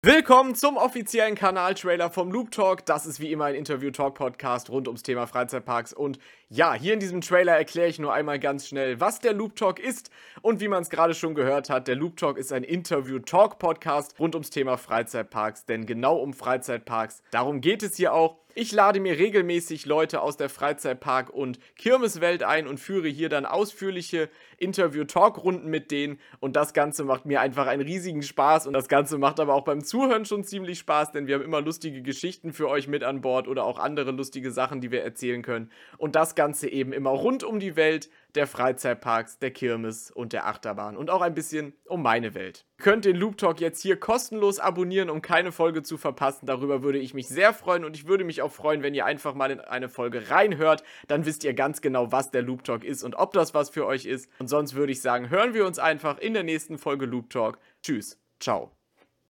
Willkommen zum offiziellen Kanaltrailer vom Loop Talk. Das ist wie immer ein Interview-Talk-Podcast rund ums Thema Freizeitparks. Und ja, hier in diesem Trailer erkläre ich nur einmal ganz schnell, was der Loop Talk ist. Und wie man es gerade schon gehört hat, der Loop Talk ist ein Interview-Talk-Podcast rund ums Thema Freizeitparks. Denn genau um Freizeitparks, darum geht es hier auch. Ich lade mir regelmäßig Leute aus der Freizeitpark- und Kirmeswelt ein und führe hier dann ausführliche Interview-Talk-Runden mit denen. Und das Ganze macht mir einfach einen riesigen Spaß. Und das Ganze macht aber auch beim Zuhören schon ziemlich Spaß, denn wir haben immer lustige Geschichten für euch mit an Bord oder auch andere lustige Sachen, die wir erzählen können. Und das Ganze eben immer rund um die Welt der Freizeitparks, der Kirmes und der Achterbahn und auch ein bisschen um meine Welt. Ihr könnt den Loop Talk jetzt hier kostenlos abonnieren, um keine Folge zu verpassen. Darüber würde ich mich sehr freuen und ich würde mich auch freuen, wenn ihr einfach mal in eine Folge reinhört. Dann wisst ihr ganz genau, was der Loop Talk ist und ob das was für euch ist. Und sonst würde ich sagen, hören wir uns einfach in der nächsten Folge Loop Talk. Tschüss, ciao.